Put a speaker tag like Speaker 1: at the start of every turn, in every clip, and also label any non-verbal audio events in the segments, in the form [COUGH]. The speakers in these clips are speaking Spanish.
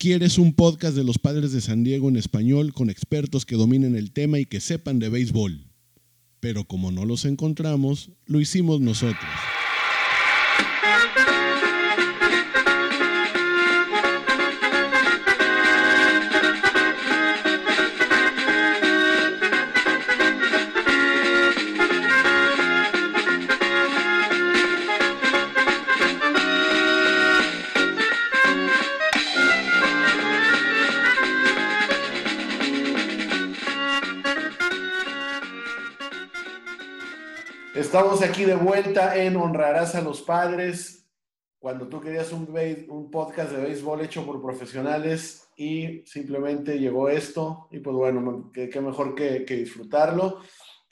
Speaker 1: ¿Quieres un podcast de los padres de San Diego en español con expertos que dominen el tema y que sepan de béisbol? Pero como no los encontramos, lo hicimos nosotros.
Speaker 2: Estamos aquí de vuelta en Honrarás a los Padres, cuando tú querías un, podcast de béisbol hecho por profesionales y simplemente llegó esto y pues bueno, qué, mejor que, disfrutarlo.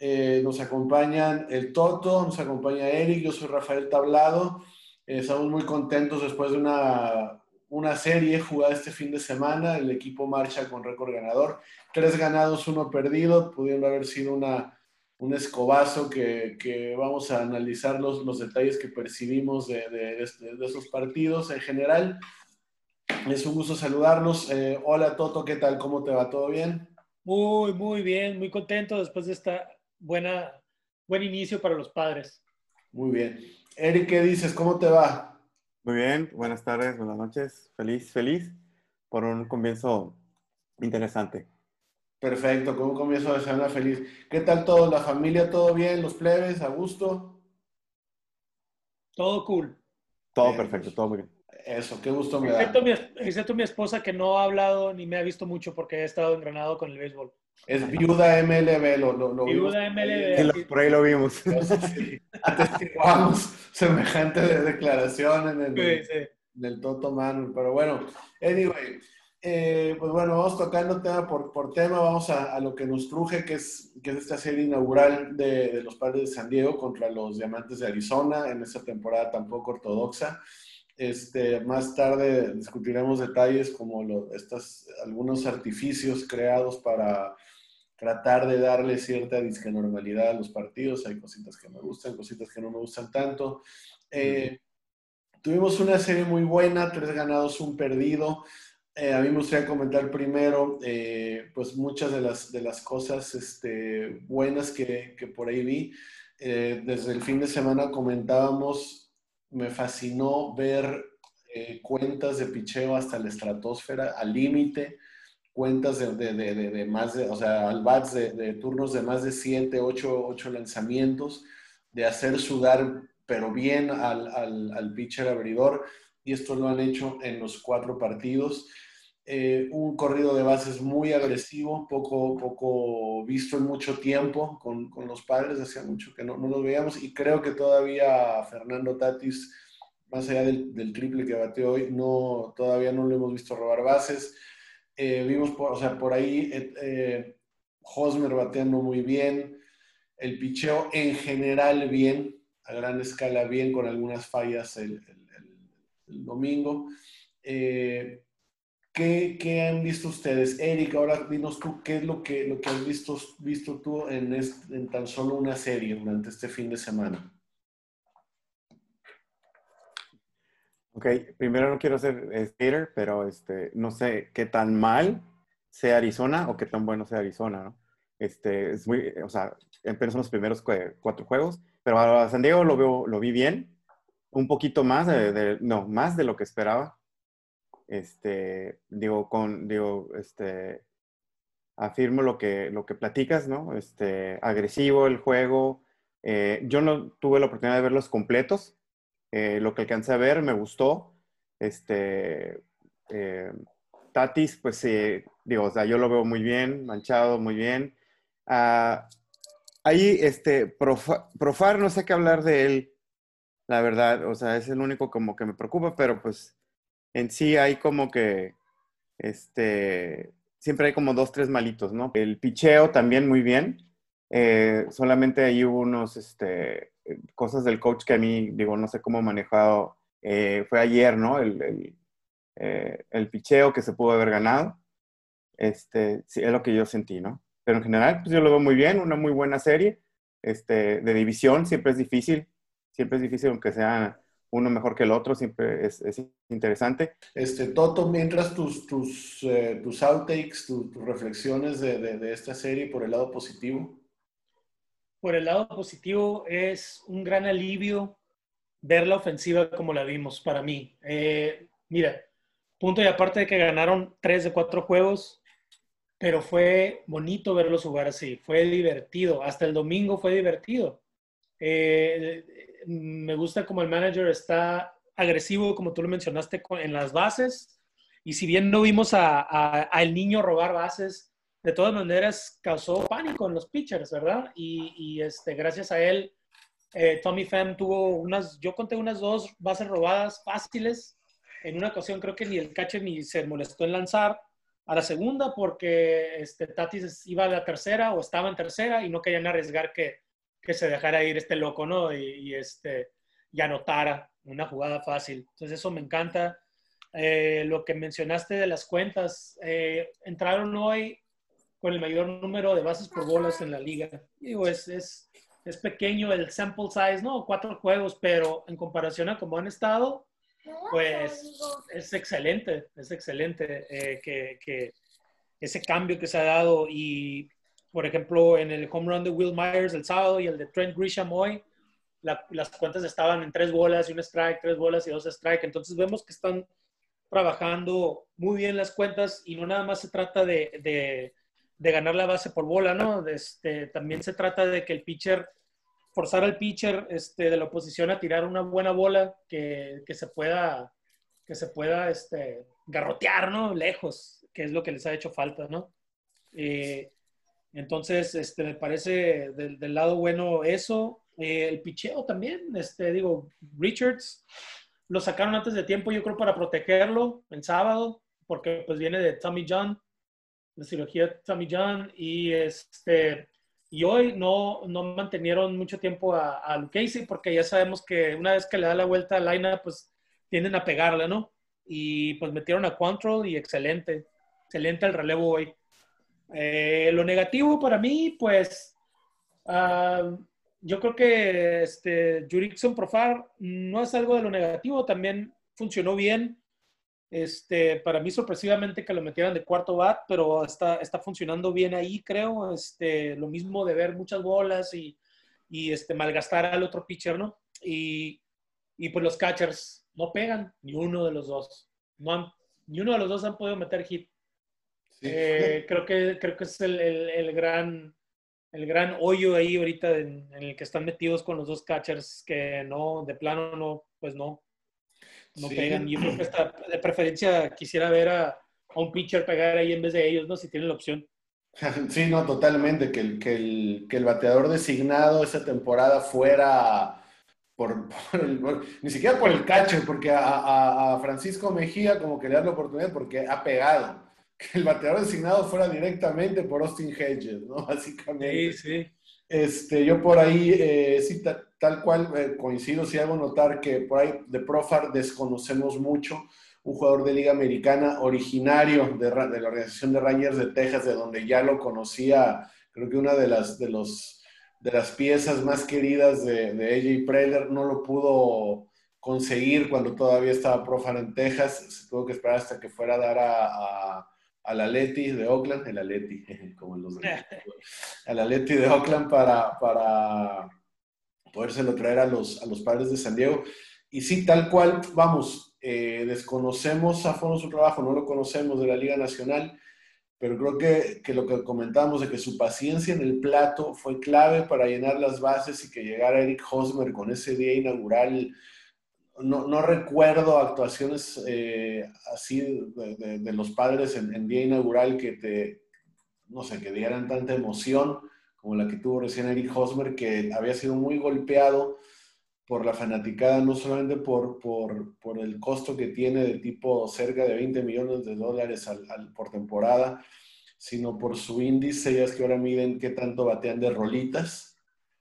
Speaker 2: Eh, nos acompañan el Toto, nos acompaña Eric, yo soy Rafael Tablado. Eh, estamos muy contentos después de una, una serie jugada este fin de semana. El equipo marcha con récord ganador. Tres ganados, uno perdido. Pudieron haber sido una un escobazo que, vamos a analizar los, los detalles que percibimos de, esos partidos en general. Es un gusto saludarlos. Eh, hola Toto, ¿qué tal? ¿Cómo te va? ¿Todo bien?
Speaker 3: Muy, muy bien, muy contento después de esta buena, buen inicio para los padres.
Speaker 2: Muy bien. Eric, ¿qué dices? ¿Cómo te va?
Speaker 4: Muy bien, buenas tardes, buenas noches. Feliz, feliz por un comienzo interesante.
Speaker 2: Perfecto, con un comienzo de semana feliz. ¿Qué tal todo? ¿La familia? ¿Todo bien? ¿Los plebes? ¿A gusto?
Speaker 3: Todo cool.
Speaker 4: Todo perfecto, todo muy bien.
Speaker 2: Eso, qué gusto me
Speaker 3: excepto da. Mi, excepto mi esposa que no ha hablado ni me ha visto mucho porque ha estado engranado con el béisbol.
Speaker 2: Es viuda MLB, lo, lo,
Speaker 3: Viuda MLB.
Speaker 4: por ahí lo vimos. [LAUGHS]
Speaker 2: Atestiguamos semejante declaración en el, sí, en el Toto Manuel. Pero bueno, anyway, eh, pues bueno, vamos tocando tema por, por tema, vamos a, lo que nos truje, que es, que es esta serie inaugural de, de, los padres de San Diego contra los Diamantes de Arizona en esta temporada tan poco ortodoxa. Este, más tarde discutiremos detalles como lo, estas, algunos artificios creados para tratar de darle cierta normalidad a los partidos. Hay cositas que me gustan, cositas que no me gustan tanto. Eh, tuvimos una serie muy buena, tres ganados, un perdido. Eh, a mí me gustaría comentar primero, eh, pues muchas de las, de las cosas este, buenas que, que, por ahí vi. Eh, desde el fin de semana comentábamos, me fascinó ver cuentas de picheo hasta la estratosfera, al límite, cuentas de, de, de, de, más de, o sea, al bats de, turnos de más de 7, 8, 8 lanzamientos, de hacer sudar, pero bien al, al, al pitcher abridor. Y esto lo han hecho en los cuatro partidos. Eh, un corrido de bases muy agresivo, poco, poco visto en mucho tiempo con, con los padres, hacía mucho que no, no, los veíamos y creo que todavía Fernando Tatis, más allá del, triple que bateó hoy, no, todavía no lo hemos visto robar bases. Eh, vimos, por, o sea, por ahí eh, Hosmer bateando muy bien, el picheo en general bien, a gran escala bien, con algunas fallas el, domingo. Eh, ¿Qué, han visto ustedes? Eric, ahora dinos tú qué es lo que, lo que has visto, visto tú en, en tan solo una serie durante este fin de semana.
Speaker 4: Ok, primero no quiero ser skater, pero este, no sé qué tan mal sea Arizona o qué tan bueno sea Arizona, ¿no? Este, es muy, o sea, son los primeros cuatro juegos, pero a San Diego lo, veo, lo vi bien, un poquito más, de, no, más de lo que esperaba este, digo, con, digo, este, afirmo lo que, lo que platicas, ¿no? Este, agresivo el juego. Eh, yo no tuve la oportunidad de verlos completos. Eh, lo que alcancé a ver me gustó. Este, eh, Tatis, pues sí, digo, o sea, yo lo veo muy bien, manchado, muy bien. Ah, ahí, este, Profar, no sé qué hablar de él, la verdad, o sea, es el único como que me preocupa, pero pues en sí hay como que, este, siempre hay como dos, tres malitos, ¿no? El picheo también muy bien. Eh, solamente hay unos, este, cosas del coach que a mí, digo, no sé cómo manejado. Eh, fue ayer, ¿no? El, eh, el, picheo que se pudo haber ganado. Este, es lo que yo sentí, ¿no? Pero en general, pues yo lo veo muy bien, una muy buena serie. Este, de división siempre es difícil, siempre es difícil aunque sea uno mejor que el otro, siempre es, es interesante.
Speaker 2: Este, Toto, mientras tus, tus, eh, tus outtakes, tus reflexiones de, de, de, esta serie por el lado positivo.
Speaker 3: Por el lado positivo es un gran alivio ver la ofensiva como la vimos para mí. Eh, mira, punto y aparte de que ganaron tres de cuatro juegos, pero fue bonito verlos jugar así, fue divertido, hasta el domingo fue divertido. Eh, me gusta como el manager está agresivo, como tú lo mencionaste, en las bases. Y si bien no vimos a, el niño robar bases, de todas maneras causó pánico en los pitchers, ¿verdad? Y, este, gracias a él, eh, Tommy Pham tuvo unas, yo conté unas dos bases robadas fáciles. En una ocasión creo que ni el catcher ni se molestó en lanzar a la segunda porque este, Tatis iba a la tercera o estaba en tercera y no querían arriesgar que, que se dejara ir este loco, ¿no? Y, este, y anotara una jugada fácil. Entonces eso me encanta. Eh, lo que mencionaste de las cuentas, eh, entraron hoy con el mayor número de bases por bolas en la liga. Digo, es, es, pequeño el sample size, ¿no? Cuatro juegos, pero en comparación a cómo han estado, pues es excelente, es excelente eh, que, que, ese cambio que se ha dado y por ejemplo, en el home run de Will Myers el sábado y el de Trent Grisham hoy, las cuentas estaban en tres bolas y un strike, tres bolas y dos strike. Entonces vemos que están trabajando muy bien las cuentas y no nada más se trata de, de, ganar la base por bola, ¿no? Este, también se trata de que el pitcher, forzar al pitcher este, de la oposición a tirar una buena bola que, que se pueda, que se pueda este, garrotear, ¿no? Lejos, que es lo que les ha hecho falta, ¿no? Eh, entonces, este, me parece del, lado bueno eso. Eh, el picheo también, este, digo, Richards lo sacaron antes de tiempo, yo creo, para protegerlo el sábado, porque pues viene de Tommy John, la cirugía Tommy John, y este, y hoy no, no mantenieron mucho tiempo a, a Luke Casey, porque ya sabemos que una vez que le da la vuelta a Laina, pues tienden a pegarle, ¿no? Y pues metieron a Control y excelente, excelente el relevo hoy. Eh, lo negativo para mí, pues, uh, yo creo que este, Jurickson Profar no es algo de lo negativo, también funcionó bien. Este, para mí, sorpresivamente que lo metieran de cuarto bat, pero está, está funcionando bien ahí, creo. Este, lo mismo de ver muchas bolas y, y este, malgastar al otro pitcher, ¿no? Y, y pues los catchers no pegan, ni uno de los dos. No han, ni uno de los dos han podido meter hit. Eh, creo, que, creo que es el, el, gran, el gran hoyo ahí ahorita en, el que están metidos con los dos catchers que no, de plano no, pues no, no pegan. Yo creo que esta, de preferencia quisiera ver a, a, un pitcher pegar ahí en vez de ellos, ¿no? Si tienen la opción. [LAUGHS]
Speaker 2: Sí, no, totalmente. Que el, que el, que el bateador designado esa temporada fuera por, por, el, por, ni siquiera por el catcher, porque a, a, a, Francisco Mejía como que le da la oportunidad porque ha pegado que el bateador designado fuera directamente por Austin Hedges, ¿no? [LAUGHS] Básicamente.
Speaker 3: Sí, sí.
Speaker 2: Este, yo por ahí, eh, sí, tal cual eh, coincido, sí hago notar que por ahí de Profar desconocemos mucho un jugador de Liga Americana originario de, de, la organización de Rangers de Texas, de donde ya lo conocía, creo que una de las, de los, de las piezas más queridas de, de AJ Preller no lo pudo conseguir cuando todavía estaba Profar en Texas, se tuvo que esperar hasta que fuera a dar a, a al Atleti de Oakland, el Atleti, [LAUGHS] como los [LAUGHS] al Atleti de Oakland para, para podérselo traer a los, a los padres de San Diego. Y sí, tal cual, vamos, eh, desconocemos a fondo su trabajo, no lo conocemos de la Liga Nacional, pero creo que, que, lo que comentábamos de que su paciencia en el plato fue clave para llenar las bases y que llegara Eric Hosmer con ese día inaugural no, recuerdo actuaciones eh, así de, los padres en, día inaugural que te, no sé, que dieran tanta emoción como la que tuvo recién Eric Hosmer, que había sido muy golpeado por la fanaticada, no solamente por, por, por el costo que tiene de tipo cerca de 20 millones de dólares al, por temporada, sino por su índice, ya es que ahora miden qué tanto batean de rolitas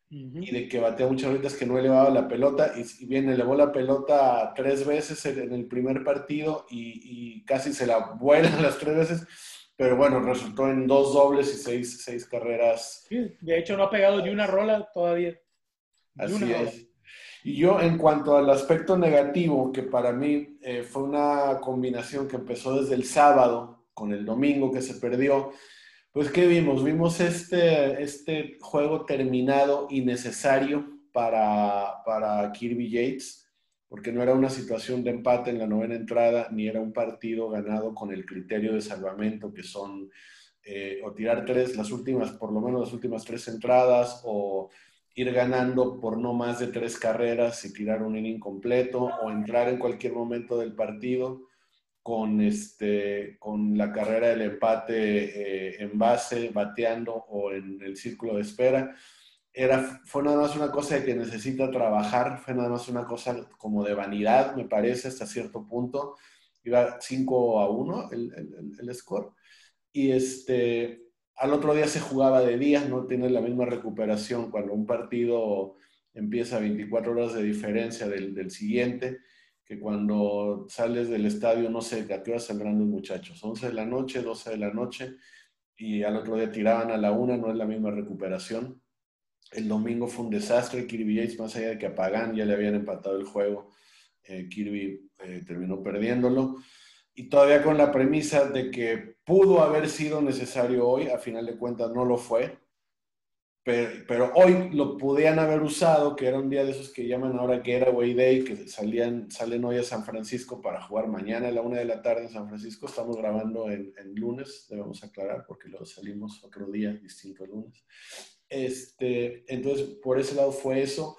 Speaker 2: y de que batea muchas veces que no elevaba la pelota y, bien elevó la pelota tres veces en el primer partido y, y, casi se la vuelan [LAUGHS] las tres veces, pero bueno, resultó en dos dobles y seis, seis carreras.
Speaker 3: Sí, de hecho no ha pegado ni una rola todavía.
Speaker 2: Así es. Y yo en cuanto al aspecto negativo, que para mí eh, fue una combinación que empezó desde el sábado con el domingo que se perdió, pues ¿qué vimos? Vimos este, este juego terminado innecesario para, para Kirby Yates, porque no era una situación de empate en la novena entrada, ni era un partido ganado con el criterio de salvamento, que son eh, o tirar tres, las últimas, por lo menos las últimas tres entradas, o ir ganando por no más de tres carreras y tirar un inning completo o entrar en cualquier momento del partido con, este, con la carrera del empate eh, en base, bateando o en el círculo de espera. Era, fue nada más una cosa de que necesita trabajar, fue nada más una cosa como de vanidad, me parece, hasta cierto punto. Iba 5 a 1 el, el, el score. Y este, al otro día se jugaba de día, no tiene la misma recuperación cuando un partido empieza a 24 horas de diferencia del, siguiente, que cuando sales del estadio, no sé a qué hora saldrán los muchachos, 11 de la noche, 12 de la noche, y al otro día tiraban a la una, no es la misma recuperación. El domingo fue un desastre, Kirby Yates, más allá de que apagan, ya le habían empatado el juego, eh, Kirby eh, terminó perdiéndolo. Y todavía con la premisa de que pudo haber sido necesario hoy, a final de cuentas no lo fue, pero, hoy lo podían haber usado, que era un día de esos que llaman ahora Getaway Day, que salían, salen hoy a San Francisco para jugar mañana a la una de la tarde en San Francisco. Estamos grabando en, en lunes, debemos aclarar, porque luego salimos otro día distinto lunes. Este, entonces, por ese lado fue eso.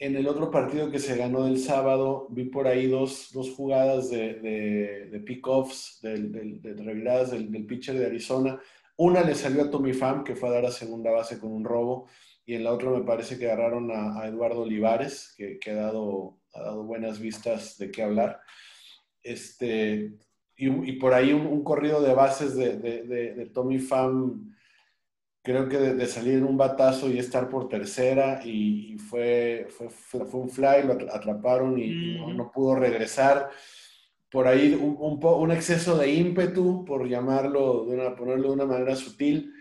Speaker 2: En el otro partido que se ganó del sábado, vi por ahí dos, dos jugadas de, de, de pick-offs, de, de, reviradas del, del, pitcher de Arizona. Una le salió a Tommy Pham, que fue a dar a segunda base con un robo, y en la otra me parece que agarraron a, a Eduardo Olivares, que, que ha, dado, ha, dado, buenas vistas de qué hablar. Este, y, y por ahí un, un, corrido de bases de, Tommy Pham creo que de, salir en un batazo y estar por tercera y, fue, fue, fue, un fly, lo atraparon y, mm. no, no, pudo regresar. Por ahí un, un, un, exceso de ímpetu, por llamarlo, de una, ponerlo de una manera sutil,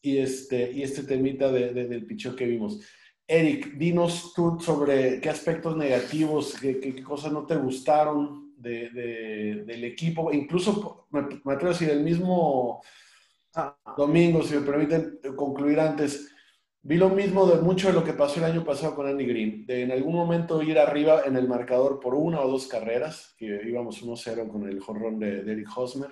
Speaker 2: y este, y este temita de, de, del pichón que vimos. Eric, dinos tú sobre qué aspectos negativos, qué, qué, qué cosas no te gustaron de, del equipo, incluso me, me atrevo a decir, el mismo Ah. Domingo, si me permiten concluir antes, vi lo mismo de mucho de lo que pasó el año pasado con Andy Green, de en algún momento ir arriba en el marcador por una o dos carreras, que íbamos 1-0 con el jorrón de, de Eric Hosmer,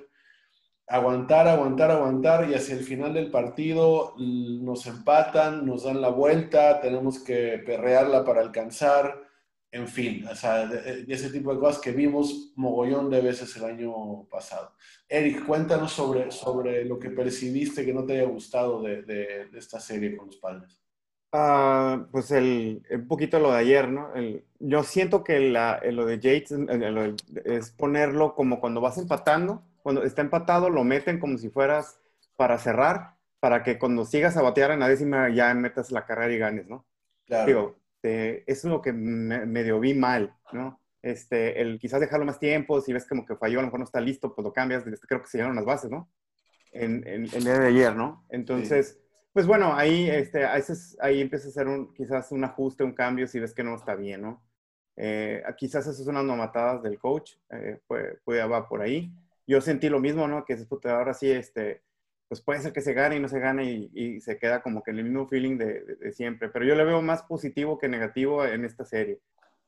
Speaker 2: aguantar, aguantar, aguantar y hacia el final del partido nos empatan, nos dan la vuelta, tenemos que perrearla para alcanzar en fin, o sea, de, de ese tipo de cosas que vimos mogollón de veces el año pasado. Eric, cuéntanos sobre, sobre lo que percibiste que no te haya gustado de, de, de esta serie con los padres.
Speaker 4: Uh, pues el, un poquito lo de ayer, ¿no? El, yo siento que la, lo de Yates lo es ponerlo como cuando vas empatando, cuando está empatado lo meten como si fueras para cerrar, para que cuando sigas a batear en la décima ya metas la carrera y ganes, ¿no? Claro. Digo, este, eso es lo que me, medio vi mal, ¿no? Este, el quizás dejarlo más tiempo, si ves como que falló, a lo mejor no está listo, pues lo cambias, este, creo que se llenaron las bases, ¿no? En, en, el día de ayer, ¿no? Entonces, sí. pues bueno, ahí, este, ahí empieza a hacer un, quizás un ajuste, un cambio, si ves que no está bien, ¿no? Eh, quizás esas son unas nomatadas del coach, eh, puede, puede, va por ahí. Yo sentí lo mismo, ¿no? Que ahora sí, este, pues puede ser que se gane y no se gane y, y se queda como que en el mismo feeling de, de, de, siempre. Pero yo le veo más positivo que negativo en esta serie.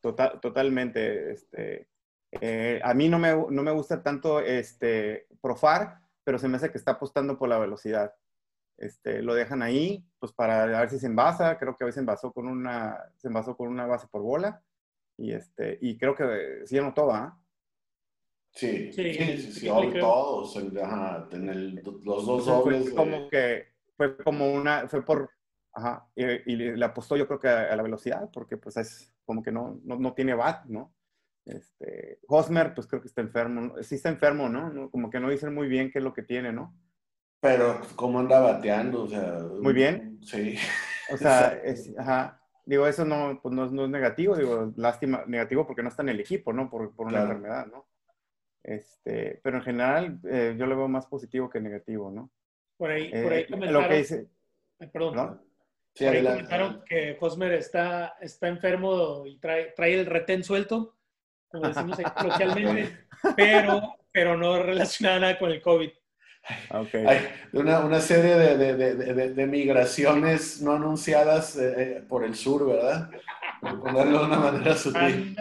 Speaker 4: Total, totalmente. Este, eh, a mí no me, no me gusta tanto este, Profar, pero se me hace que está apostando por la velocidad. Este, lo dejan ahí, pues para ver si se envasa. Creo que a veces envasó con una, se envasó con una base por bola. Y, este, y creo que sí anotó, ¿ah?
Speaker 2: Sí, sí, sí, sí, sí todos, ajá, en el, los dos dobles.
Speaker 4: Fue como que fue como una, fue por, ajá, y, y, le apostó yo creo que a, a, la velocidad, porque pues es como que no, no, no tiene bat, ¿no? Este, Hosmer, pues creo que está enfermo, sí está enfermo, ¿no? Como que no dicen muy bien qué es lo que tiene, ¿no?
Speaker 2: Pero, ¿cómo anda bateando? O sea,
Speaker 4: muy bien.
Speaker 2: Sí.
Speaker 4: O sea, [LAUGHS] es, ajá, digo, eso no, pues no, no, es negativo, digo, lástima, negativo porque no está en el equipo, ¿no? Por, por una claro. enfermedad, ¿no? Este, pero en general eh, yo lo veo más positivo que negativo, ¿no?
Speaker 3: Por ahí, eh, por ahí
Speaker 4: Lo que dice,
Speaker 3: Ay, perdón. ¿no? Sí, Ahí comentaron que Hosmer está, está enfermo y trae, trae el retén suelto, como decimos coloquialmente, [LAUGHS] pero, pero no relacionada nada con el COVID.
Speaker 2: Okay. Hay una, una serie de, de, de, migraciones no anunciadas eh, eh, por el sur, ¿verdad? Por ponerlo de una manera sutil.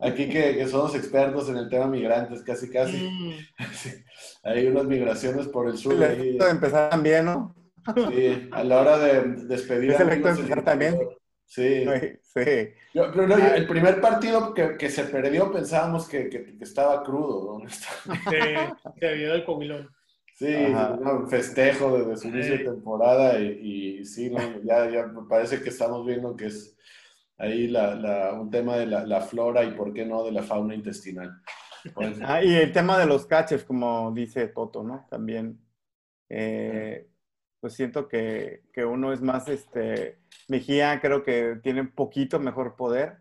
Speaker 2: Aquí que, que, somos expertos en el tema migrantes, casi, casi. Mm. [LAUGHS] Hay unas migraciones por el sur.
Speaker 4: Sí, empezar también, ¿no?
Speaker 2: Sí, a la hora de despedir.
Speaker 4: Es también.
Speaker 2: Sí. sí. Yo, pero el primer partido que, que se perdió pensábamos que, que, estaba crudo, ¿no? [LAUGHS] Sí,
Speaker 3: que había el comilón.
Speaker 2: Sí, un festejo desde su inicio de temporada y, y sí, ya, ya me parece que estamos viendo que es ahí la, la, un tema de la, la, flora y por qué no de la fauna intestinal.
Speaker 4: Ah, y el tema de los catches, como dice Toto, ¿no? También, eh, pues siento que, que, uno es más, este, Mejía creo que tiene un poquito mejor poder,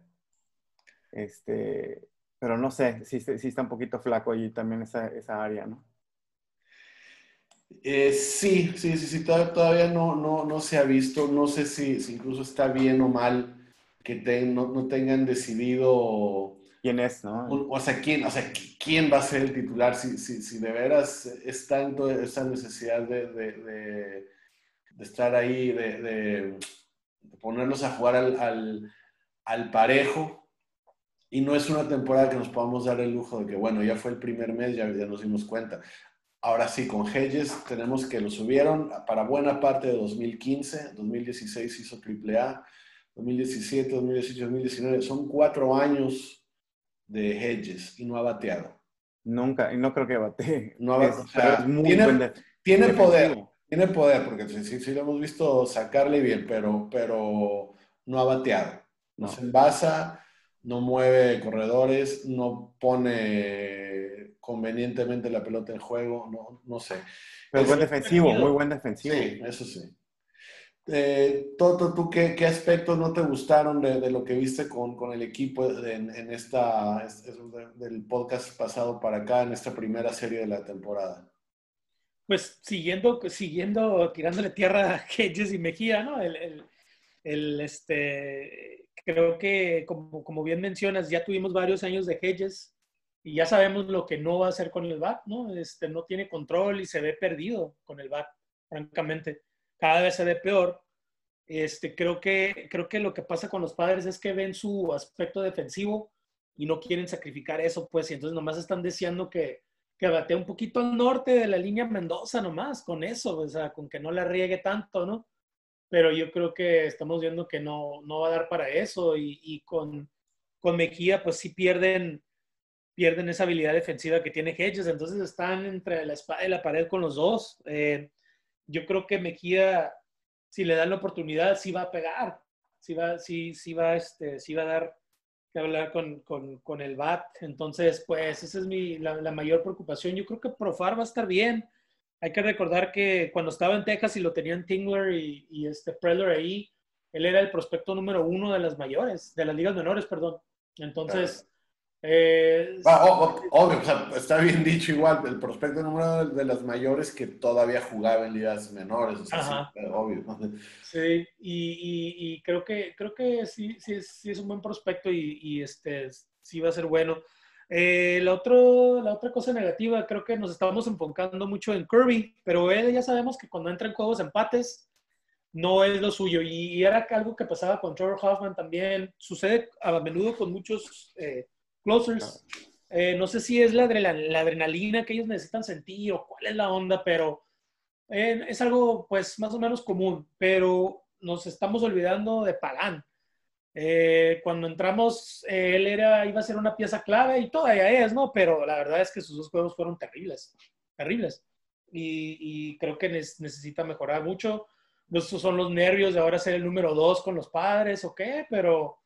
Speaker 4: este, pero no sé, sí, sí está un poquito flaco allí también esa, esa área, ¿no?
Speaker 2: Eh, sí, sí, sí, sí, todavía, no, no, no, se ha visto, no sé si, si incluso está bien o mal que no, no, tengan decidido...
Speaker 4: ¿Quién es, no?
Speaker 2: o, sea, ¿quién, o sea, ¿quién va a ser el titular? Si, si, si de veras es tanto esa necesidad de, de, de, estar ahí, de, ponernos a jugar al, al, al parejo, y no es una temporada que nos podamos dar el lujo de que, bueno, ya fue el primer mes, ya, ya nos dimos cuenta. Ahora sí, con Hedges tenemos que lo subieron para buena parte de 2015, 2016 hizo AAA, 2017, 2018, 2019, son cuatro años de Hedges y no ha bateado.
Speaker 4: Nunca, y no creo que bate. [LAUGHS]
Speaker 2: No ha bateado. tiene, tiene poder, tiene poder, porque sí, sí, lo hemos visto sacarle bien, pero, pero no ha bateado. No, se envasa, no mueve corredores, no pone convenientemente la pelota en juego, no, no sé.
Speaker 4: Pero buen defensivo, muy buen defensivo.
Speaker 2: Sí, eso sí. Eh, Toto, ¿tú qué, qué, aspectos no te gustaron de, de lo que viste con, con el equipo en, en esta, del podcast pasado para acá, en esta primera serie de la temporada?
Speaker 3: Pues siguiendo, siguiendo tirándole tierra a [LAUGHS] Hedges y Mejía, ¿no? El, el, el, este, creo que, como, como bien mencionas, ya tuvimos varios años de Hedges y ya sabemos lo que no va a hacer con el bat, ¿no? Este, no tiene control y se ve perdido con el bat, francamente. Cada vez se ve peor. Este, creo, que, creo que lo que pasa con los padres es que ven su aspecto defensivo y no quieren sacrificar eso, pues, y entonces nomás están deseando que, que batee un poquito al norte de la línea Mendoza nomás, con eso, o sea, con que no la riegue tanto, ¿no? Pero yo creo que estamos viendo que no, no va a dar para eso y, y con, con Mejía, pues sí pierden pierden esa habilidad defensiva que tiene Hedges, entonces están entre la espada y la pared con los dos. Eh, yo creo que Mejía, si le dan la oportunidad, sí va a pegar, sí va, sí, sí va, este, sí va a dar que hablar con, con, con el BAT. Entonces, pues esa es mi, la, mayor preocupación. Yo creo que Profar va a estar bien. Hay que recordar que cuando estaba en Texas y lo tenían Tingler y, y este Preller ahí, él era el prospecto número uno de las mayores, de las ligas menores, perdón. Entonces,
Speaker 2: eh, obvio, está bien dicho igual, el prospecto número de las mayores que todavía jugaba en ligas menores, obvio.
Speaker 3: Sí, y, y, creo que, creo que sí, sí, sí es un buen prospecto y, y este, sí va a ser bueno. Eh, la, otro, la otra cosa negativa, creo que nos estamos enfocando mucho en Kirby, pero él ya sabemos que cuando entra en juegos empates, no es lo suyo. Y, era algo que pasaba con Trevor Hoffman también. Sucede a menudo con muchos eh, closers. Eh, no sé si es la, la, adrenalina que ellos necesitan sentir o cuál es la onda, pero eh, es algo pues más o menos común. Pero nos estamos olvidando de Pagán. Eh, cuando entramos, él era, iba a ser una pieza clave y todavía es, ¿no? Pero la verdad es que sus dos juegos fueron terribles, terribles. Y, y creo que necesita mejorar mucho. Estos son los nervios de ahora ser el número dos con los padres o qué, pero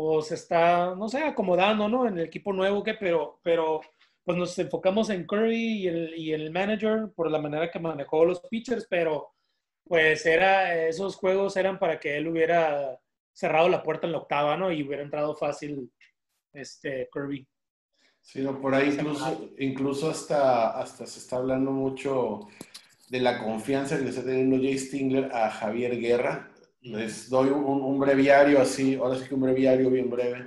Speaker 3: o se está, no sé, acomodando, ¿no? En el equipo nuevo, que, pero, pero pues nos enfocamos en Curry y el, y el manager por la manera que manejó los pitchers, pero pues era, esos juegos eran para que él hubiera cerrado la puerta en la octava, ¿no? Y hubiera entrado fácil este Kirby.
Speaker 2: Sí, no, por ahí incluso, incluso hasta, hasta se está hablando mucho de la confianza que le está teniendo Jay Stingler a Javier Guerra les doy un, breviario así, ahora sí que un breviario bien breve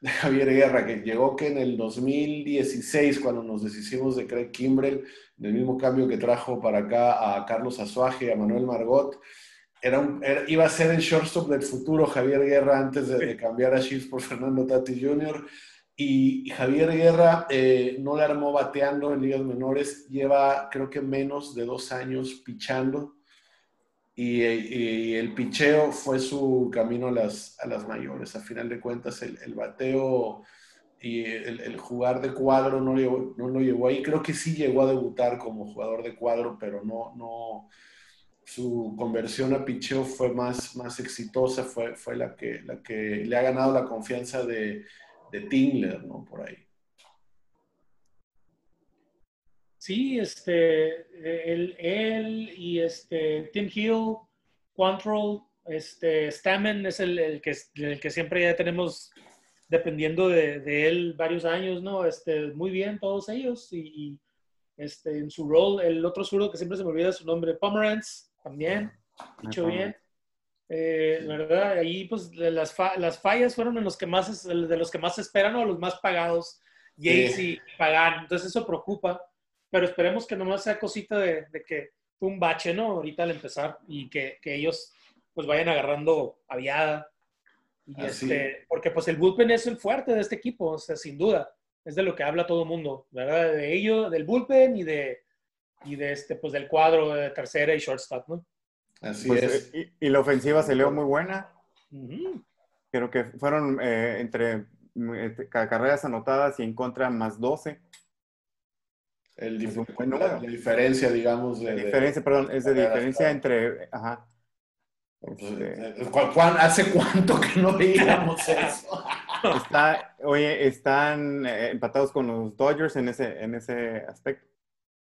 Speaker 2: de Javier Guerra, que llegó que en el 2016, cuando nos deshicimos de Craig Kimbrell, del mismo cambio que trajo para acá a Carlos Azuaje a Manuel Margot, era, iba a ser el shortstop del futuro Javier Guerra antes de, cambiar a Chiefs por Fernando Tati Jr. Y, Javier Guerra eh, no le armó bateando en ligas menores, lleva creo que menos de dos años pichando y, el picheo fue su camino a las, a las mayores. A final de cuentas, el, el bateo y el, el, jugar de cuadro no, no, lo llevó ahí. Creo que sí llegó a debutar como jugador de cuadro, pero no, no su conversión a picheo fue más, más exitosa, fue, fue la, que, la que le ha ganado la confianza de, de Tingler, ¿no? Por ahí.
Speaker 3: Sí, este, él, él y este, Tim Hill, Quantrill, este, Stamen es el, el, que, el que siempre ya tenemos dependiendo de, de, él varios años, ¿no? Este, muy bien todos ellos y, este, en su rol, el otro zurdo que siempre se me olvida su nombre, Pomerantz, también, dicho bien. Eh, ¿Verdad? Ahí pues las, las fallas fueron en los que más, de los que más esperan o los más pagados, Yates y Pagan. Entonces eso preocupa pero esperemos que nomás sea cosita de, que fue un bache, ¿no? Ahorita al empezar y que, ellos pues vayan agarrando aviada. Y este, porque pues el bullpen es el fuerte de este equipo, o sea, sin duda. Es de lo que habla todo el mundo, ¿verdad? De ello, del bullpen y de, y de este, pues del cuadro de tercera y shortstop, ¿no?
Speaker 2: Así pues, es.
Speaker 4: Eh, y, la ofensiva se muy buena. Creo que fueron eh, entre, entre carreras anotadas y en contra más 12.
Speaker 2: El la, diferencia, digamos. De,
Speaker 4: diferencia, perdón, es de diferencia entre. Ajá.
Speaker 2: Este, eh, ¿Hace cuánto que no veíamos [LAUGHS] eso?
Speaker 4: Está, oye, están eh, empatados con los Dodgers en ese, en ese aspecto.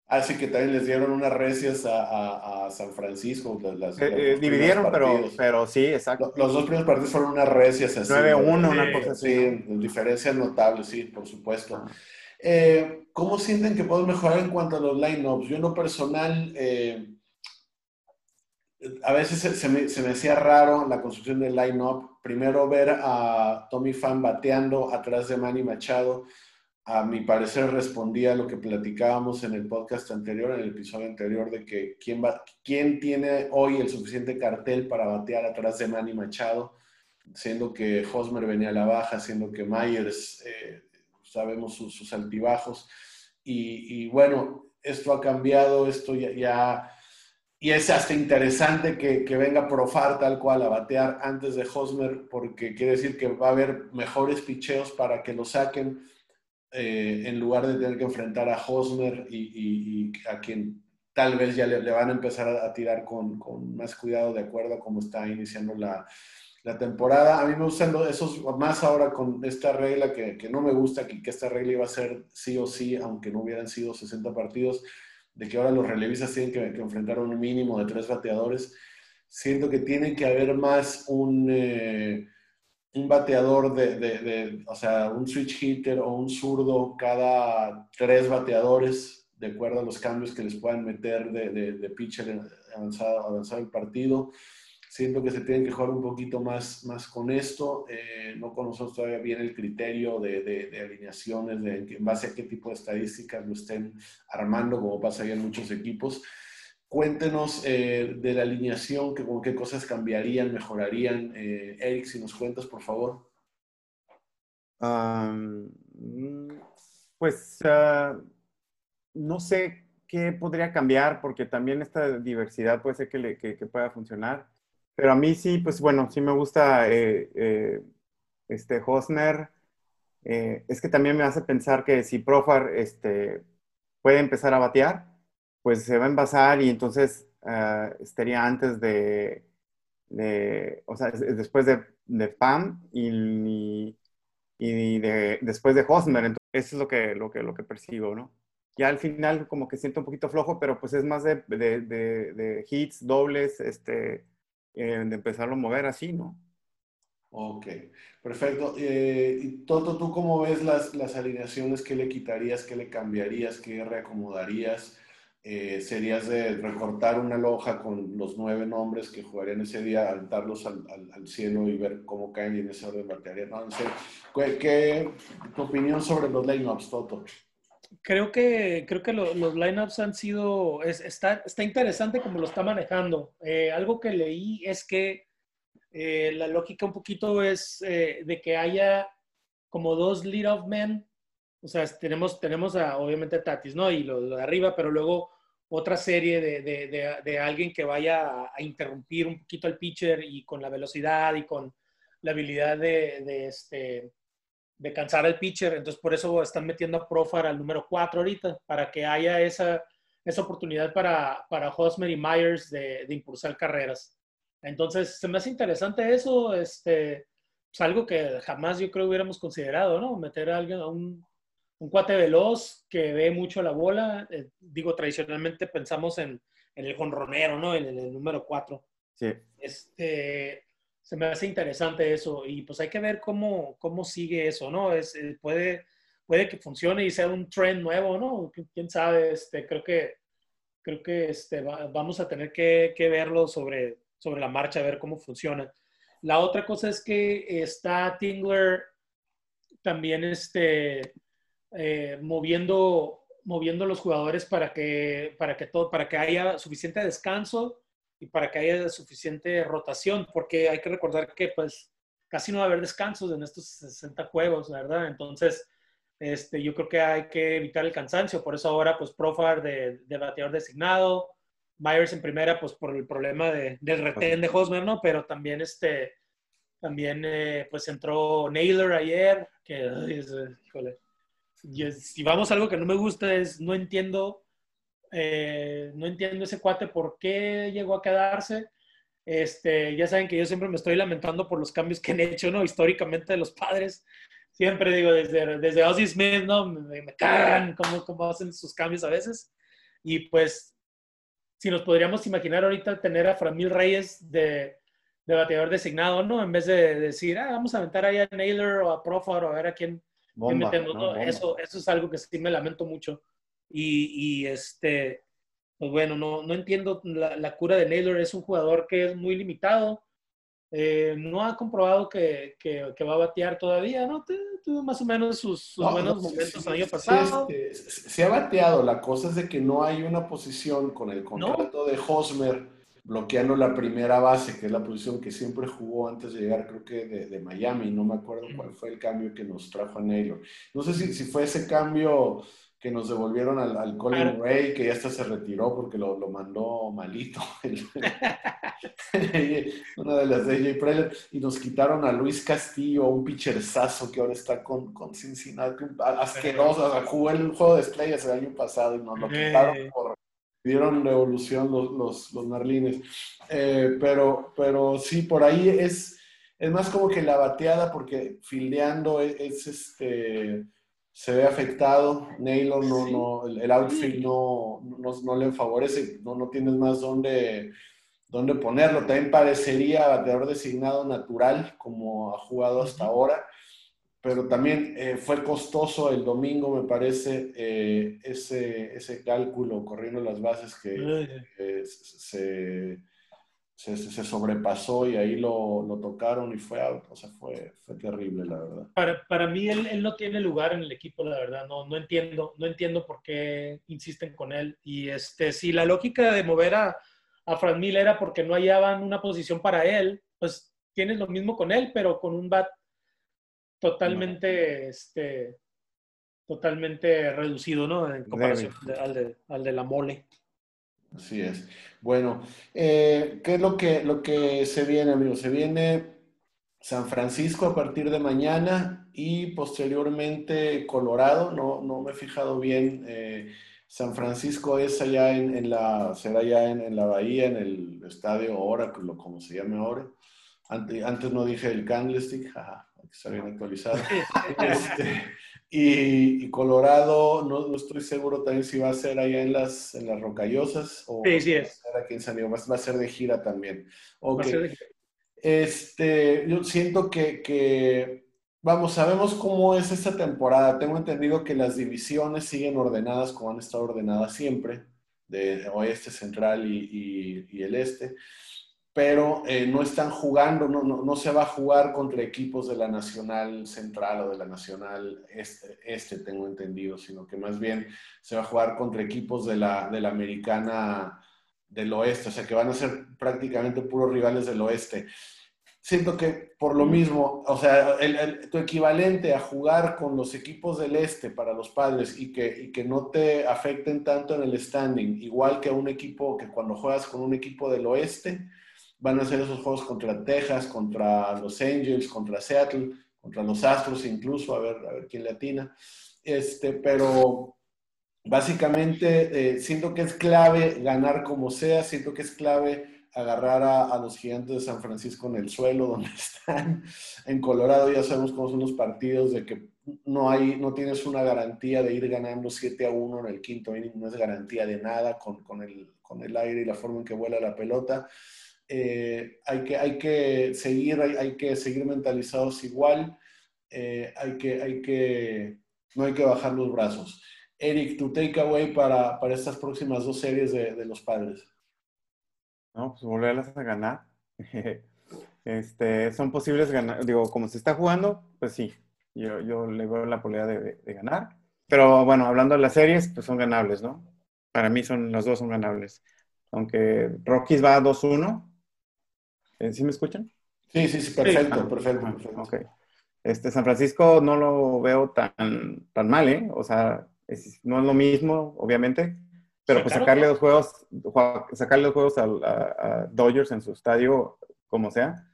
Speaker 2: Así ah, que también les dieron unas recias a, a, San Francisco. Las,
Speaker 4: eh, dividieron, pero, pero sí, exacto.
Speaker 2: Los, dos primeros partidos fueron unas recias así.
Speaker 4: 9-1, una cosa así.
Speaker 2: Sí, diferencias notables, sí, por supuesto. Eh, ¿Cómo sienten que podemos mejorar en cuanto a los lineups? Yo en lo personal, eh, a veces se, me, se, me, hacía raro la construcción del line-up. Primero ver a Tommy Fan bateando atrás de Manny Machado. A mi parecer respondía a lo que platicábamos en el podcast anterior, en el episodio anterior, de que quién, va, quién tiene hoy el suficiente cartel para batear atrás de Manny Machado, siendo que Hosmer venía a la baja, siendo que Myers eh, sabemos sus, altibajos. Y, bueno, esto ha cambiado, esto ya, y es hasta interesante que, que, venga Profar tal cual a batear antes de Hosmer, porque quiere decir que va a haber mejores picheos para que lo saquen eh, en lugar de tener que enfrentar a Hosmer y, a quien tal vez ya le, van a empezar a, tirar con, con, más cuidado de acuerdo a cómo está iniciando la, la temporada. A mí me gustan esos, más ahora con esta regla que, que, no me gusta, que, que esta regla iba a ser sí o sí, aunque no hubieran sido 60 partidos, de que ahora los relevistas tienen que, que enfrentar un mínimo de tres bateadores. Siento que tiene que haber más un, eh, un bateador de, de, de, o sea, un switch hitter o un zurdo cada tres bateadores, de acuerdo a los cambios que les puedan meter de, de pitcher avanzado, avanzado el partido Siento que se tienen que jugar un poquito más, más con esto. Eh, no conocemos todavía bien el criterio de, de, alineaciones, de en base a qué tipo de estadísticas lo estén armando, como pasa ya en muchos equipos. Cuéntenos eh, de la alineación, que, con qué cosas cambiarían, mejorarían. Eh, Eric, si nos cuentas, por favor.
Speaker 4: pues ah, no sé qué podría cambiar, porque también esta diversidad puede ser que, le, que pueda funcionar. Pero a mí sí, pues bueno, sí me gusta eh, eh, este Hosmer. Eh, es que también me hace pensar que si Profar este, puede empezar a batear, pues se va a envasar y entonces ah, estaría antes de, o sea, después de, de Pam y, y, de, después de Hosmer. Entonces, eso es lo que, lo, que, lo que percibo, ¿no? Ya al final como que siento un poquito flojo, pero pues es más de, de, de hits, dobles, este, de empezarlo a mover así, ¿no?
Speaker 2: Ok, perfecto. Eh, Toto, ¿tú cómo ves las, las alineaciones? ¿Qué le quitarías? ¿Qué le cambiarías? ¿Qué reacomodarías? eh, serías de recortar una loja con los nueve nombres que jugarían ese día, aventarlos al, cielo y ver cómo caen y en ese orden batearían. No, ¿qué, ¿qué, tu opinión sobre los lineups, Toto?
Speaker 3: Creo que, creo que los lineups han sido, está, está interesante como lo está manejando. Eh, algo que leí es que eh, la lógica un poquito es de que haya como dos lead-off men o sea, tenemos, tenemos a, obviamente a Tatis, ¿no? Y lo, de arriba, pero luego otra serie de, de, de, alguien que vaya a, interrumpir un poquito al pitcher y con la velocidad y con la habilidad de, este, de cansar al pitcher. Entonces, por eso están metiendo a Profar al número 4 ahorita, para que haya esa, esa oportunidad para, para Hosmer y Myers de, impulsar carreras. Entonces, se me hace interesante eso, este, pues algo que jamás yo creo hubiéramos considerado, ¿no? Meter a alguien, a un un cuate veloz que ve mucho la bola. Eh, digo, tradicionalmente pensamos en, el jonronero, ¿no? En, el número 4.
Speaker 4: Sí.
Speaker 3: Este, se me hace interesante eso y pues hay que ver cómo, cómo sigue eso, ¿no? Es, eh, puede, puede que funcione y sea un trend nuevo, ¿no? Quién sabe, este, creo que, creo que este, vamos a tener que, que, verlo sobre, sobre la marcha, a ver cómo funciona. La otra cosa es que está Tingler también este, eh, moviendo, moviendo los jugadores para que, para, que todo, para que haya suficiente descanso y para que haya suficiente rotación, porque hay que recordar que pues casi no va a haber descansos en estos 60 juegos, ¿verdad? Entonces, este, yo creo que hay que evitar el cansancio, por eso ahora pues Profar de, de bateador designado, Myers en primera pues por el problema de, del retén de Hosmer, ¿no? Pero también este, también eh, pues entró Naylor ayer, que, híjole, si vamos a algo que no me gusta es, no entiendo, eh, no entiendo ese cuate por qué llegó a quedarse. Este, ya saben que yo siempre me estoy lamentando por los cambios que han hecho, ¿no? Históricamente de los padres. Siempre digo, desde, desde Ozzy Smith, ¿no? Me, me cagan cómo, cómo hacen sus cambios a veces. Y pues, si nos podríamos imaginar ahorita tener a Framil Reyes de, de bateador designado, ¿no? En vez de decir, ah, vamos a aventar ahí a Naylor o a Profar o a ver a quién, eso, eso es algo que sí me lamento mucho. Y, y este, pues bueno, no, no entiendo la, la, cura de Naylor. Es un jugador que es muy limitado. Eh, no ha comprobado que, que, que, va a batear todavía, ¿no? Tuvo más o menos sus, buenos momentos el año pasado.
Speaker 2: se ha bateado. La cosa es de que no hay una posición con el contrato de Hosmer bloqueando la primera base, que es la posición que siempre jugó antes de llegar, creo que de, Miami, no me acuerdo cuál fue el cambio que nos trajo a Naylor. No sé si, si fue ese cambio que nos devolvieron al, al Colin Ray, que ya hasta se retiró porque lo, lo mandó malito. [LAUGHS] Una de las de AJ Preller, y nos quitaron a Luis Castillo, un pitcherzazo que ahora está con, con Cincinnati, asqueroso, jugó el juego de estrellas el año pasado y nos lo quitaron por dieron revolución los, los, los Marlines. Eh, pero, pero sí, por ahí es, es más como que la bateada, porque fildeando es, este, se ve afectado. Naylor no, no, el outfield no, no, no, le favorece, no, no tienes más dónde, dónde ponerlo. También parecería bateador designado natural, como ha jugado hasta ahora pero también eh, fue costoso el domingo, me parece, eh, ese, ese cálculo corriendo las bases que se, se, se, sobrepasó y ahí lo, lo, tocaron y fue O sea, fue, fue terrible, la verdad.
Speaker 3: Para, para mí, él, él, no tiene lugar en el equipo, la verdad. No, no, entiendo, no entiendo por qué insisten con él. Y este, si la lógica de mover a, a Fran Miller era porque no hallaban una posición para él, pues tienes lo mismo con él, pero con un bat totalmente, este, totalmente reducido, ¿no? En comparación al, de, al, de, la mole.
Speaker 2: Así es. Bueno, eh, ¿qué es lo que, lo que se viene, amigos? Se viene San Francisco a partir de mañana y posteriormente Colorado. No, no me he fijado bien. Eh, San Francisco es allá en, en, la, será allá en, en, la bahía, en el estadio Oracle, como se llame ahora. Antes, antes no dije el Candlestick, jaja está bien actualizado. [LAUGHS] Este, y, Colorado, no, no, estoy seguro también si va a ser allá en las, en las Rocallosas o
Speaker 3: sí, sí es.
Speaker 2: Va, a aquí en San Diego. va a ser de gira también. Okay. Este, yo siento que, que, vamos, sabemos cómo es esta temporada. Tengo entendido que las divisiones siguen ordenadas como han estado ordenadas siempre. de oeste, central y, y, el este, pero eh, no están jugando, no, no, no, se va a jugar contra equipos de la Nacional Central o de la Nacional Este, este tengo entendido, sino que más bien se va a jugar contra equipos de la, de la Americana del Oeste, o sea que van a ser prácticamente puros rivales del Oeste. Siento que por lo mismo, o sea, tu equivalente a jugar con los equipos del este para los padres y que, y que no te afecten tanto en el standing, igual que un equipo que cuando juegas con un equipo del oeste, van a ser esos juegos contra Texas, contra los Angels, contra Seattle, contra los Astros incluso, a ver, a ver quién le atina. Este, pero básicamente eh, siento que es clave ganar como sea, siento que es clave agarrar a, los gigantes de San Francisco en el suelo [LAUGHS] donde están. En Colorado ya sabemos cómo son los partidos de que no, hay, no tienes una garantía de ir ganando 7 a 1 en el quinto inning, no es garantía de nada con, con, el, con el aire y la forma en que vuela la pelota. Eh, hay, que, hay que seguir, hay, que seguir mentalizados igual, eh, hay, que, hay que, no hay que bajar los brazos. Eric, tu takeaway para, para estas próximas dos series de, de los padres.
Speaker 4: No, pues volverlas a ganar. [LAUGHS] Este, son posibles ganar, digo, como se está jugando, pues sí, yo, yo le veo la posibilidad de, ganar. Pero bueno, hablando de las series, pues son ganables, ¿no? Para mí son, las dos son ganables. Aunque Rockies va 2-1. ¿Eh, ¿Sí me escuchan?
Speaker 2: Sí, sí, sí, perfecto, perfecto,
Speaker 4: Ok. Este, San Francisco no lo veo tan, tan mal, ¿eh? O sea, no es lo mismo, obviamente, pero pues sacarle dos juegos, sacarle dos juegos a, Dodgers en su estadio, como sea,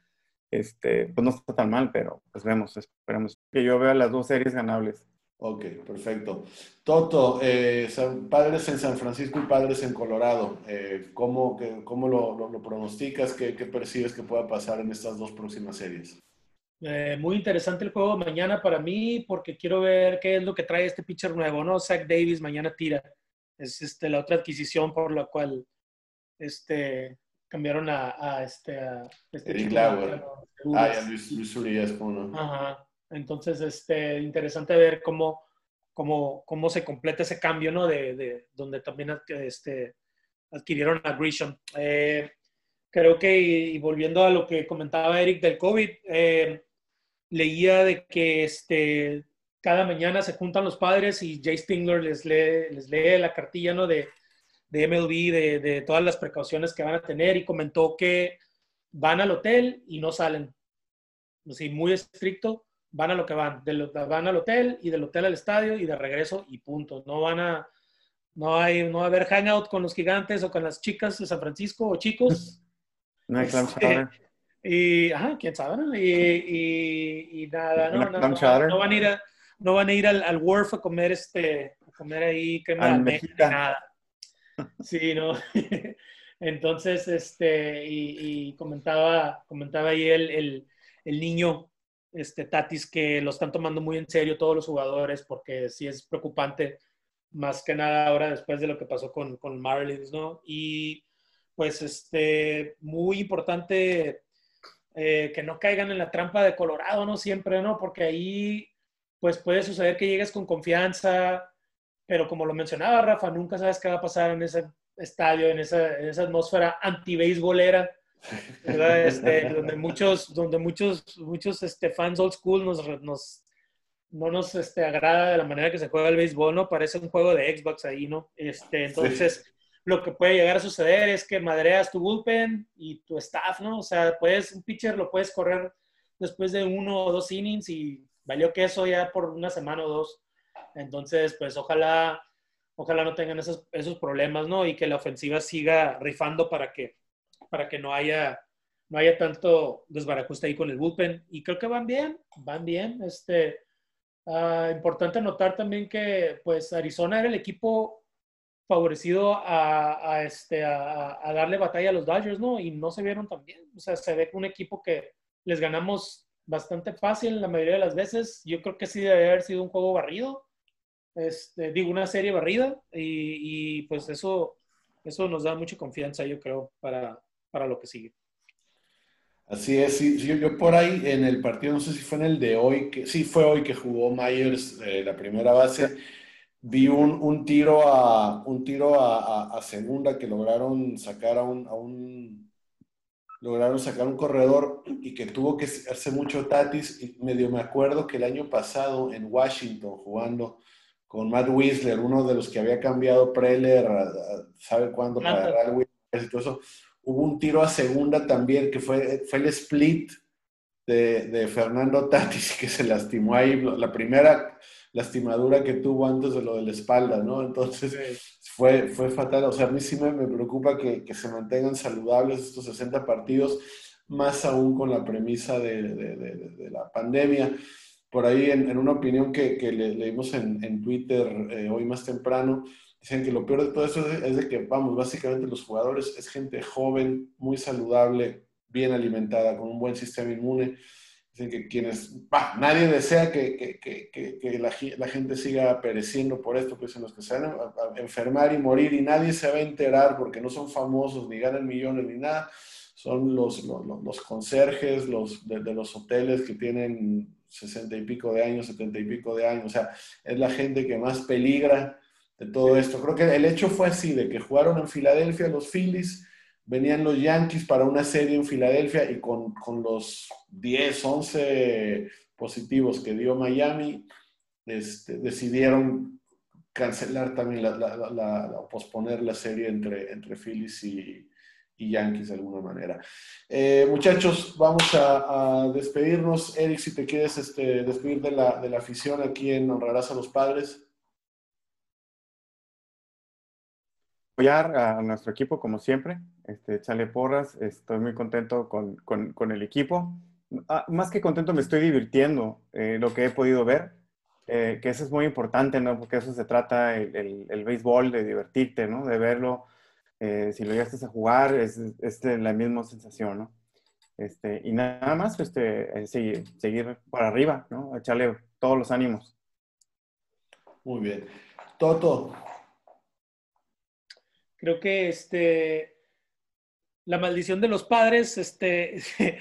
Speaker 4: este, pues no está tan mal, pero pues vemos, esperemos que yo vea las dos series ganables.
Speaker 2: Ok, perfecto. Toto, eh, padres en San Francisco y padres en Colorado, eh, ¿cómo, cómo lo, lo, pronosticas? ¿Qué, ¿Qué, percibes que pueda pasar en estas dos próximas series?
Speaker 3: Eh, muy interesante el juego mañana para mí porque quiero ver qué es lo que trae este pitcher nuevo, ¿no? Zach Davis mañana tira es este, la otra adquisición por la cual este, cambiaron a, a este, a este
Speaker 2: Eric Lauer. Ah, ya Luis, Luis Urias, ¿no?
Speaker 3: Ajá. Entonces, este, interesante ver cómo, cómo, cómo se completa ese cambio, ¿no? De, de donde también este, adquirieron a Grisham. Eh, creo que, y, volviendo a lo que comentaba Eric del COVID, eh, leía de que este, cada mañana se juntan los padres y Jay Stingler les lee, les lee la cartilla ¿no? de, de MLB, de, de, todas las precauciones que van a tener y comentó que van al hotel y no salen. Así, muy estricto, van a lo que van. van al hotel y del hotel al estadio y de regreso y punto. No van a, no hay, no va a haber hangout con los gigantes o con las chicas de San Francisco o chicos.
Speaker 4: No hay clam
Speaker 3: este, Y, ajá, quién sabe, y, y, nada, no, no, no, no, van a ir a, no van a ir al, al Wharf a comer, este, a comer ahí crema de nada. Sí, ¿no? [LAUGHS] Entonces, este, y, comentaba, comentaba ahí el, el, el, niño, este, Tatis, que lo están tomando muy en serio todos los jugadores, porque sí es preocupante, más que nada ahora después de lo que pasó con, con Marlins, ¿no? Y pues, este, muy importante eh, que no caigan en la trampa de Colorado, ¿no? Siempre, ¿no? Porque ahí pues puede suceder que llegues con confianza, pero como lo mencionaba Rafa, nunca sabes qué va a pasar en ese estadio, en esa, esa atmósfera anti-beisbolera, este, donde muchos, donde muchos, muchos este, fans old school nos, nos no nos este, agrada de la manera que se juega el béisbol, ¿no? Parece un juego de Xbox ahí, ¿no? Este, entonces, lo que puede llegar a suceder es que madreas tu bullpen y tu staff, ¿no? O sea, puedes, un pitcher lo puedes correr después de uno o dos innings y valió queso ya por una semana o dos. Entonces, pues ojalá, ojalá no tengan esos, esos problemas, ¿no? Y que la ofensiva siga rifando para que, para que no haya, no haya tanto desbarajuste ahí con el bullpen. Y creo que van bien, van bien. Este, uh, importante notar también que, pues, Arizona era el equipo favorecido a, este, a, darle batalla a los Dodgers, ¿no? Y no se vieron tan bien. O sea, se ve un equipo que les ganamos bastante fácil la mayoría de las veces. Yo creo que sí debe haber sido un juego barrido. Este, digo, una serie barrida y, y, pues eso, eso nos da mucha confianza, yo creo, para, para lo que sigue.
Speaker 2: Así es, sí, yo, por ahí en el partido, no sé si fue en el de hoy, que sí fue hoy que jugó Myers eh, la primera base, vi un, tiro a un tiro a, segunda que lograron sacar a un, a un, lograron sacar un corredor y que tuvo que hacer mucho tatis. Y medio me acuerdo que el año pasado en Washington jugando con Matt Whistler, uno de los que había cambiado Preller, sabe cuándo para agarrar y todo eso, hubo un tiro a segunda también que fue, fue el split de, de Fernando Tatis que se lastimó ahí, la primera lastimadura que tuvo antes de lo de la espalda, ¿no? Entonces fue, fue fatal. O sea, a mí sí me, preocupa que, que, se mantengan saludables estos 60 partidos, más aún con la premisa de, de, de, la pandemia. Por ahí, en, en una opinión que, que le, leímos en, en Twitter eh, hoy más temprano, dicen que lo peor de todo eso es, es de que, vamos, básicamente los jugadores es gente joven, muy saludable, bien alimentada, con un buen sistema inmune Dicen que quienes, nadie desea que, que, que, que la, la, gente siga pereciendo por esto, que dicen los que se van a, enfermar y morir y nadie se va a enterar porque no son famosos, ni ganan millones, ni nada. Son los, los, los conserjes los, de, de, los hoteles que tienen sesenta y pico de años, setenta y pico de años. O sea, es la gente que más peligra de todo esto. Creo que el hecho fue así, de que jugaron en Filadelfia los Phillies venían los Yankees para una serie en Filadelfia y con, con los 10, 11 positivos que dio Miami, este, decidieron cancelar también, la, la, la, posponer la serie entre, entre Phillies y, y Yankees de alguna manera. Eh, muchachos, vamos a, a, despedirnos. Eric, si te quieres este, despedir de la, de la afición aquí en Honrarás a los Padres.
Speaker 4: Apoyar a nuestro equipo como siempre, este, Chale Porras, estoy muy contento con, con, con el equipo. Ah, más que contento, me estoy divirtiendo eh, lo que he podido ver, eh, que eso es muy importante, ¿no? Porque eso se trata el, el, el béisbol, de divertirte, ¿no? De verlo. Eh, si lo llegaste a jugar, es, es, la misma sensación, ¿no? Este, y nada más, este, seguir, seguir para arriba, ¿no? Echarle todos los ánimos.
Speaker 2: Muy bien. Toto,
Speaker 3: Creo que este, la maldición de los padres este, [LAUGHS]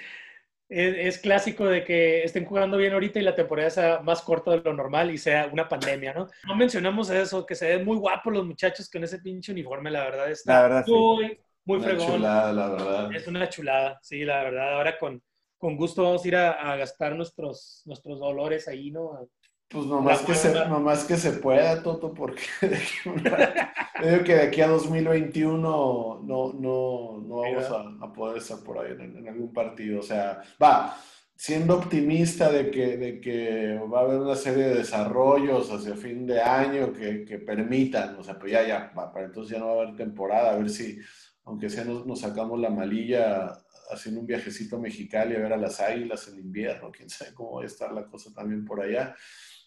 Speaker 3: es, clásico de que estén jugando bien ahorita y la temporada sea más corta de lo normal y sea una pandemia, ¿no? No mencionamos eso, que se ven muy guapos los muchachos con ese pinche uniforme, la verdad está
Speaker 4: la verdad,
Speaker 3: muy, sí. muy
Speaker 2: una
Speaker 3: fregón.
Speaker 2: chulada, la verdad.
Speaker 3: Es una chulada, sí, la verdad. Ahora con, con gusto vamos a ir a, a gastar nuestros, nuestros dolores ahí, ¿no?
Speaker 2: Pues nomás que, se, nomás que se pueda, Toto, porque [LAUGHS] digo que de aquí a 2021 no, no, no vamos a, a, poder estar por ahí en, en, algún partido. O sea, va, siendo optimista de que, de que va a haber una serie de desarrollos hacia fin de año que, que permitan, o sea, pues ya, ya, va, para entonces ya no va a haber temporada, a ver si, aunque sea nos, nos sacamos la malilla haciendo un viajecito a Mexicali a ver a las águilas en invierno, quién sabe cómo va a estar la cosa también por allá.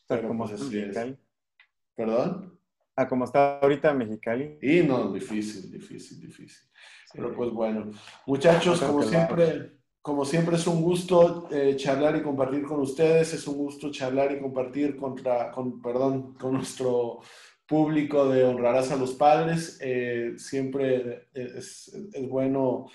Speaker 4: Pero como pues así
Speaker 2: es. ¿Perdón?
Speaker 4: Ah, como está ahorita Mexicali.
Speaker 2: Y no, difícil, difícil, difícil. Sí. Pero pues bueno, muchachos, como siempre, como siempre es un gusto eh, charlar y compartir con ustedes, es un gusto charlar y compartir contra, con, perdón, con nuestro público de Honrarás a los Padres. Eh, siempre es, es bueno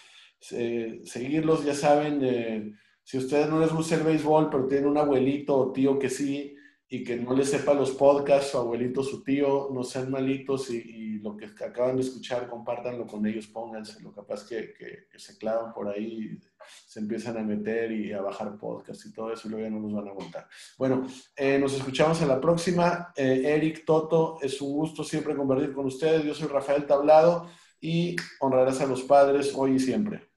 Speaker 2: eh, seguirlos, ya saben, eh, si a ustedes no les gusta el béisbol, pero tienen un abuelito o tío que sí, y que no les sepa los podcasts, su abuelito, su tío, no sean malitos y, lo que acaban de escuchar, compártanlo con ellos, pónganse. Lo capaz que, que, se clavan por ahí, se empiezan a meter y a bajar podcasts y todo eso, y luego ya no nos van a aguantar. Bueno, eh, nos escuchamos en la próxima. Eh, Eric, Toto, es un gusto siempre compartir con ustedes. Yo soy Rafael Tablado y honrarás a los padres hoy y siempre.